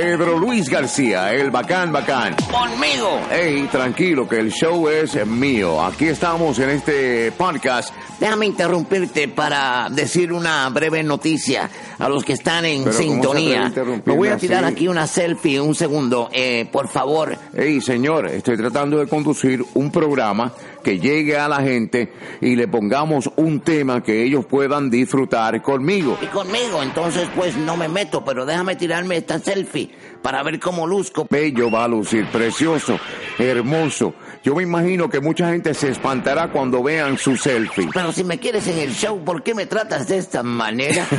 Pedro Luis García, el bacán bacán. Conmigo. Hey, tranquilo, que el show es mío. Aquí estamos en este podcast. Déjame interrumpirte para decir una breve noticia a los que están en Pero, ¿cómo se sintonía. Me voy a tirar así? aquí una selfie un segundo. Eh, por favor, Hey, señor, estoy tratando de conducir un programa que llegue a la gente y le pongamos un tema que ellos puedan disfrutar conmigo. y conmigo. Entonces, pues no me meto, pero déjame tirarme esta selfie para ver cómo luzco. Bello va a lucir, precioso, hermoso. Yo me imagino que mucha gente se espantará cuando vean su selfie. Pero si me quieres en el show, ¿por qué me tratas de esta manera?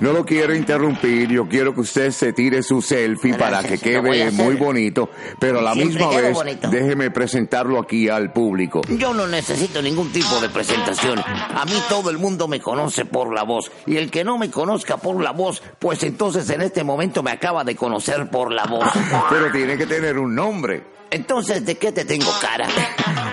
No lo quiero interrumpir, yo quiero que usted se tire su selfie para que quede muy bonito, pero a la misma vez bonito. déjeme presentarlo aquí al público. Yo no necesito ningún tipo de presentación. A mí todo el mundo me conoce por la voz. Y el que no me conozca por la voz, pues entonces en este momento me acaba de conocer por la voz. Pero tiene que tener un nombre. Entonces, ¿de qué te tengo cara?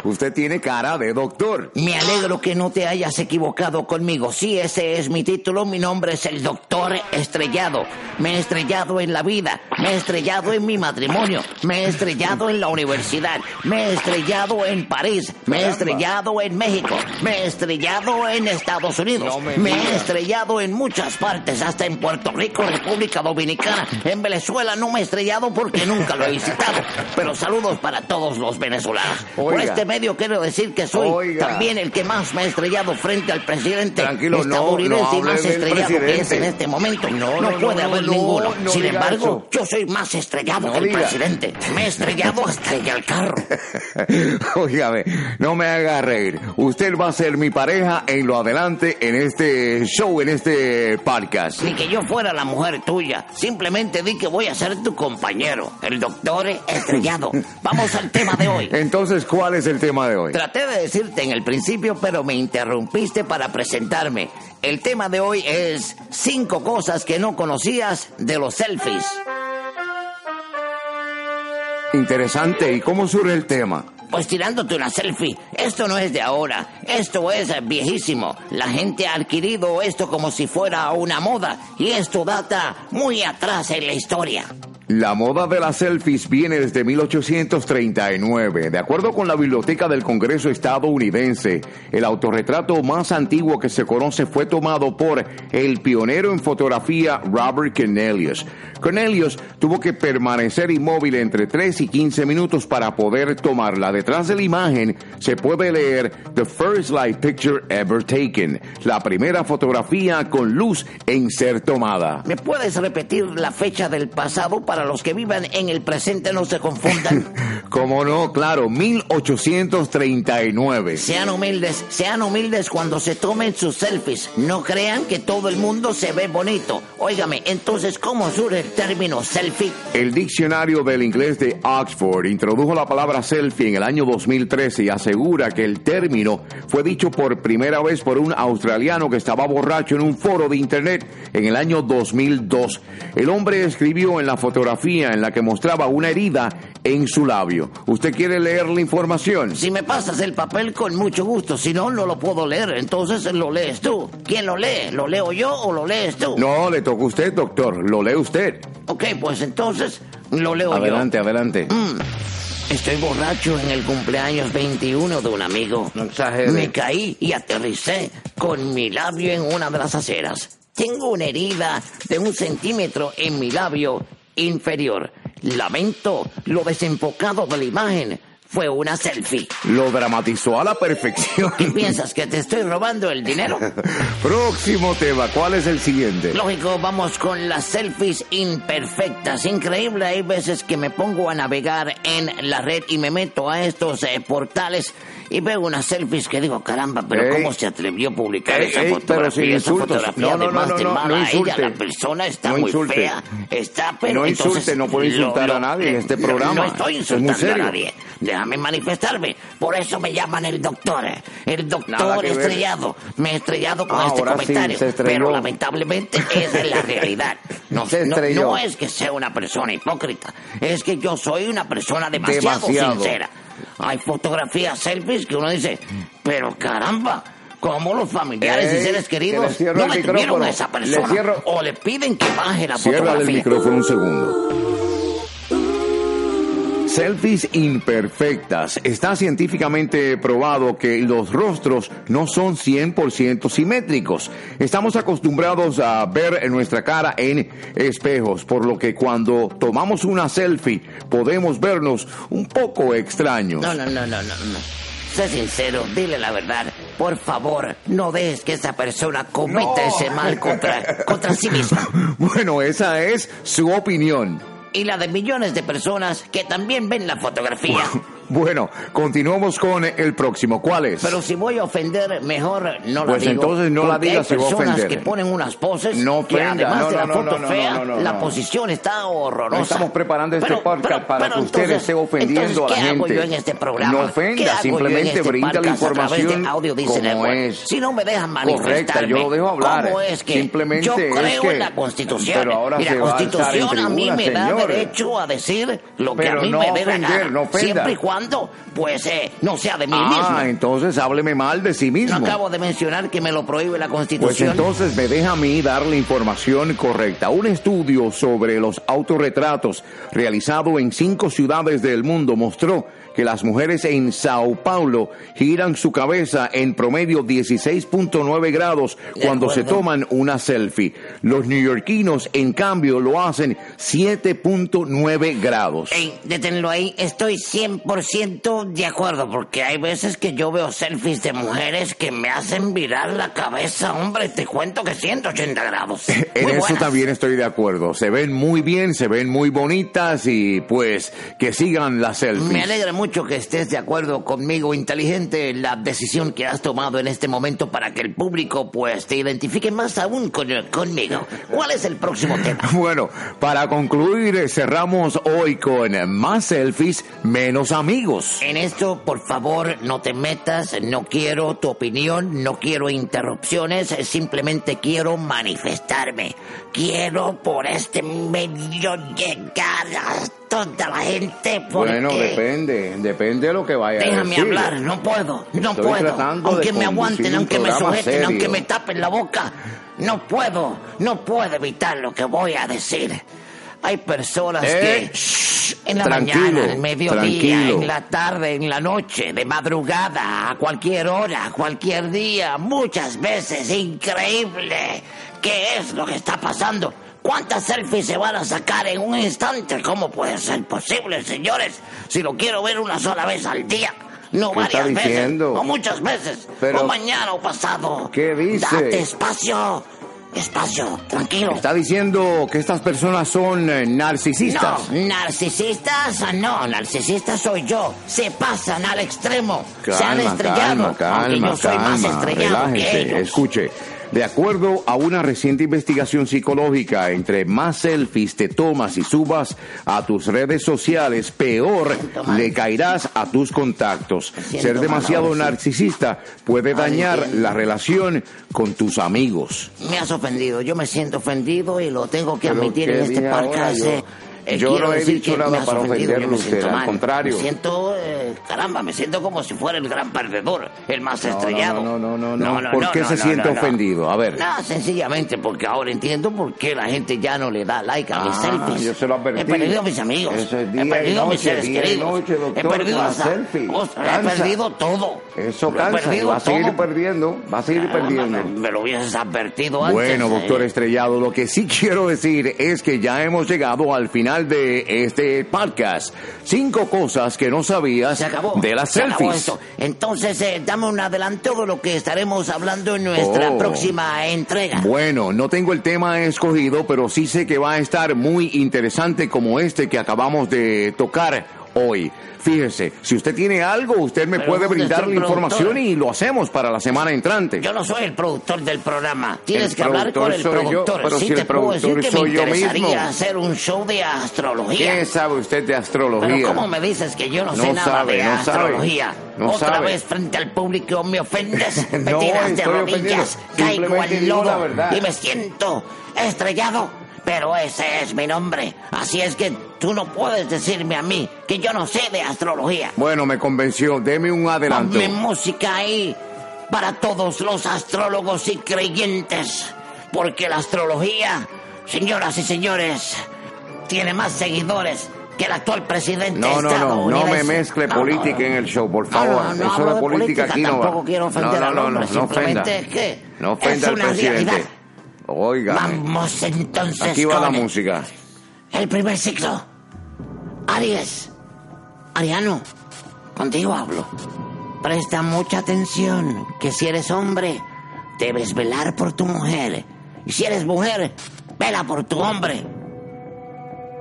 Usted tiene cara de doctor. Me alegro que no te hayas equivocado conmigo. Sí, ese es mi título. Mi nombre es el Doctor Estrellado. Me he estrellado en la vida. Me he estrellado en mi matrimonio. Me he estrellado en la universidad. Me he estrellado en París. Me he estrellado en México. Me he estrellado en Estados Unidos. No me he estrellado en muchas partes, hasta en Puerto Rico, República Dominicana. En Venezuela no me he estrellado porque nunca lo he visitado. Pero saludos para todos los venezolanos. Por este medio quiero decir que soy Oiga. también el que más me ha estrellado frente al presidente Tranquilo, no, estadounidense no y hable más estrellado que es en este momento. No, No, no, puede no, haber no, ninguno. no Sin embargo, eso. yo soy más estrellado No que el diga. presidente. Me he estrellado hasta en el carro. Óigame, no me haga reír. Usted va a ser mi pareja en lo adelante en este show, en este podcast. Ni que yo fuera la mujer tuya. Simplemente di que voy a ser tu compañero, el doctor estrellado. Vamos al tema de hoy. Entonces, ¿cuál es el tema de hoy? Traté de decirte en el principio, pero me interrumpiste para presentarme. El tema de hoy es cinco cosas que no conocías de los selfies. Interesante. ¿Y cómo surge el tema? Pues tirándote una selfie. Esto no es de ahora. Esto es viejísimo. La gente ha adquirido esto como si fuera una moda. Y esto data muy atrás en la historia. La moda de las selfies viene desde 1839. De acuerdo con la Biblioteca del Congreso estadounidense, el autorretrato más antiguo que se conoce fue tomado por el pionero en fotografía Robert Cornelius. Cornelius tuvo que permanecer inmóvil entre 3 y 15 minutos para poder tomarla. Detrás de la imagen se puede leer The First Light Picture Ever Taken, la primera fotografía con luz en ser tomada. ¿Me puedes repetir la fecha del pasado los que vivan en el presente no se confundan? Como no, claro, 1839. Sean humildes, sean humildes cuando se tomen sus selfies. No crean que todo el mundo se ve bonito. Óigame, entonces, ¿cómo surge el término selfie? El diccionario del inglés de Oxford introdujo la palabra selfie en el año 2013 y asegura que el término fue dicho por primera vez por un australiano que estaba borracho en un foro de internet en el año 2002. El hombre escribió en la fotografía en la que mostraba una herida en su labio. ¿Usted quiere leer la información? Si me pasas el papel, con mucho gusto. Si no, no lo puedo leer. Entonces lo lees tú. ¿Quién lo lee? ¿Lo leo yo o lo lees tú? No, le toca a usted, doctor. Lo lee usted. Ok, pues entonces lo leo Adelante, adelante. yo. Mm, Estoy borracho en el cumpleaños 21 de un amigo. No. Me caí y aterricé con mi labio en una de las aceras. Tengo una herida de un centímetro en mi labio inferior. Lamento lo desenfocado de la imagen. Fue una selfie. Lo dramatizó a la perfección. ¿Qué piensas? ¿Que te estoy robando el dinero? Próximo tema. ¿Cuál es el siguiente? Lógico, vamos con las selfies imperfectas. Increíble, hay veces que me pongo a navegar en la red y me meto a estos eh, portales y veo unas selfies que digo, caramba, pero Ey. ¿cómo se atrevió a publicar Ey, esa fotografía? esa fotografía, No, no, además no, de mala a ella, la persona está muy fea, está, pero No entonces... insulte, no puede insultar a nadie en este programa. No estoy Es insultando a nadie, déjame manifestarme, por eso me llaman el doctor, el doctor ver. estrellado, me he estrellado con Ah, este sí, comentario, pero lamentablemente esa es la realidad. No, no- es que sea una persona hipócrita, es que yo soy una persona demasiado, Demasiado. sincera. Hay fotografías, selfies que uno dice, pero caramba, ¿cómo los familiares Ey, y seres que queridos le no el detuvieron a esa Le persona? cierro- O le piden que baje la Cierra el fotografía. micrófono un segundo. Selfies imperfectas. Está científicamente probado que los rostros no son 100% simétricos. Estamos acostumbrados a ver nuestra cara en espejos, por lo que cuando tomamos una selfie podemos vernos un poco extraños. No, no, no, no, no, no. Sé sincero, dile la verdad. Por favor, no dejes que esa persona cometa No. ese mal contra, contra sí misma. Bueno, esa es su opinión. Y la de millones de personas que también ven la fotografía. Bueno, continuamos con el próximo. ¿Cuál es? Pero si voy a ofender, mejor no la Pues digo. entonces no la porque diga hay si va a personas ofender. que ponen unas poses No que además no, de la no, foto no, no, fea, no, no, la no. posición está horrorosa. No estamos preparando este podcast para que usted esté ofendiendo entonces, a la ¿qué hago gente. yo en este programa? No ofenda, ¿Qué hago yo simplemente en este brinda la través de información Audio como Network? es. Si no me dejan Correcta, manifestarme, yo lo dejo hablar. ¿cómo es que Simplemente yo es creo que- en la Constitución? Pero ahora y la se va a Constitución a mí me da derecho a decir lo que Pero a mí no me dé la gana. no. Siempre y cuando, pues, eh, no sea de mí mismo. Ah, entonces hábleme mal de sí mismo. acabo de mencionar que me lo prohíbe la Pues Constitución. entonces me deja a mí dar la información correcta. Un estudio sobre los autorretratos realizado en cinco ciudades del mundo mostró que las mujeres en Sao Paulo giran su cabeza en promedio 16.9 grados cuando se toman una selfie. Los neoyorquinos, en cambio, lo hacen 7.9 grados. Ey, deténlo ahí, estoy 100% de acuerdo, porque hay veces que yo veo selfies de mujeres que me hacen virar la cabeza, hombre, te cuento que 180 grados. En Muy eso buenas. también estoy de acuerdo. Se ven muy bien, se ven muy bonitas y pues que sigan las selfies. Me alegra mucho que estés de acuerdo conmigo, inteligente, la decisión que has tomado en este momento para que el público pues te identifique más aún con- conmigo. ¿Cuál es el próximo tema? Bueno, para concluir, eh, cerramos hoy con más selfies, menos amigos. En esto, por favor, no te metas, no quiero tu opinión, no quiero interrupciones, simplemente quiero manifestarme. Quiero por este medio llegar a toda la gente porque... Bueno, depende, depende de lo que vaya a Déjame decir. hablar, no puedo, no Estoy puedo. Aunque me aguanten, un aunque me sujeten, serio. aunque me tapen la boca, no puedo, no puedo evitar lo que voy a decir. Hay personas Eh, que shh, en la mañana, al mediodía, tranquilo. en la tarde, en la noche, de madrugada, a cualquier hora, a cualquier día, muchas veces, increíble. ¿Qué es lo que está pasando? ¿Cuántas selfies se van a sacar en un instante? ¿Cómo puede ser posible, señores? Si lo quiero ver una sola vez al día. No ¿Qué está varias veces, diciendo? o muchas veces, Pero- o mañana o pasado. ¿Qué dice? Date espacio, espacio, tranquilo. Está diciendo que estas personas son eh, narcisistas. No, narcisistas no, narcisistas soy yo. Se pasan al extremo. se han Calma, estrellado. calma, aunque calma, yo soy más calma, estrellado que relájese. ellos. Escuche, de acuerdo a una reciente investigación psicológica, entre más selfies te tomas y subas a tus redes sociales, peor le caerás a tus contactos. Ser demasiado narcisista puede dañar la relación con tus amigos. Me has ofendido, yo me siento ofendido y lo tengo que admitir ¿qué en este podcast. Yo- eh. No he dicho nada para ofenderlo me a usted, siento al contrario. Me siento, eh, caramba, me siento como si fuera el gran perdedor, el más No, estrellado. no, no, no, no, no. ¿Por qué se siente ofendido? A ver. No, sencillamente porque ahora entiendo por qué la gente ya no le da like a mis Ah, selfies. yo se lo advertí. He perdido a mis amigos. Eso es día he perdido a mis noche, seres queridos. noche, doctor, he perdido con la hasta- selfie. Ostras, he perdido todo. Eso he cansa y perdido va a seguir todo. perdiendo, va a seguir perdiendo. Me, me lo hubieses advertido antes. Bueno, eh. doctor Estrellado, lo que sí quiero decir es que ya hemos llegado al final de este podcast. Cinco cosas que no sabías Se acabó. de las Se acabó selfies. esto. Entonces, eh, dame un adelanto de lo que estaremos hablando en nuestra Oh. próxima entrega. Bueno, no tengo el tema escogido, pero sí sé que va a estar muy interesante como este que acabamos de tocar hoy. Fíjese, si usted tiene algo, usted me Pero puede ¿dónde brindar la el información y lo hacemos para la semana entrante. Yo no soy el productor del programa. Tienes El que hablar con el productor yo, pero sí si el te puedo decir que soy me yo mismo. hacer un show de astrología. ¿Qué sabe usted de astrología? Pero ¿cómo me dices que yo no, sé nada sabe, de no astrología? sabe, no Otra sabe. vez frente al público me ofendes, me No, tiras de rodillas, caigo al lodo y me siento estrellado. Pero ese es mi nombre. Así es que tú no puedes decirme a mí que yo no sé de astrología. Bueno, me convenció. Deme un adelanto. Ponme música ahí para todos los astrólogos y creyentes. Porque la astrología, señoras y señores, tiene más seguidores que el actual presidente No, no, no, no me mezcle política en el show, por favor. Eso de política aquí no. Tampoco quiero ofender no, no, no, no simplemente es que No ofenda es al presidente. realidad. Oiga, Vamos entonces aquí va la música. El primer ciclo. Aries. Ariano, contigo hablo. Presta mucha atención, que si eres hombre, debes velar por tu mujer. Y si eres mujer, vela por tu hombre.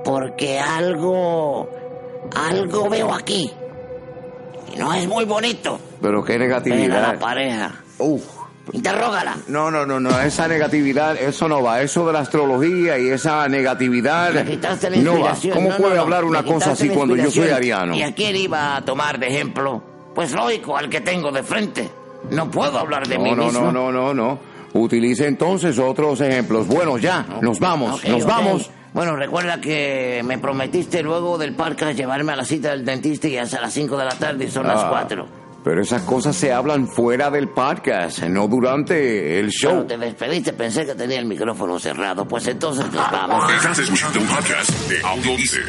Porque algo, algo veo aquí. Y no es muy bonito. Pero qué Vela a la negatividad. pareja. Uf. Interrógala. No, no, no, no, esa negatividad, eso no va. Eso de la astrología y esa negatividad la no va. ¿Cómo No, puede no, no. hablar una cosa así cuando yo soy ariano? ¿Y a quién iba a tomar de ejemplo? Pues lógico, al que tengo de frente. No puedo hablar de mí No, no, mismo. no, no, no, no. Utilice entonces otros ejemplos. Bueno, ya, nos vamos, nos vamos. Bueno, recuerda que me prometiste luego del parque llevarme a la cita del dentista y hasta las 5 de la tarde y son las Ah, 4. Pero esas cosas se hablan fuera del podcast, no durante el show. te despediste, pensé que tenía el micrófono cerrado. Pues entonces nos vamos. Estás escuchando un podcast de Audio Dice.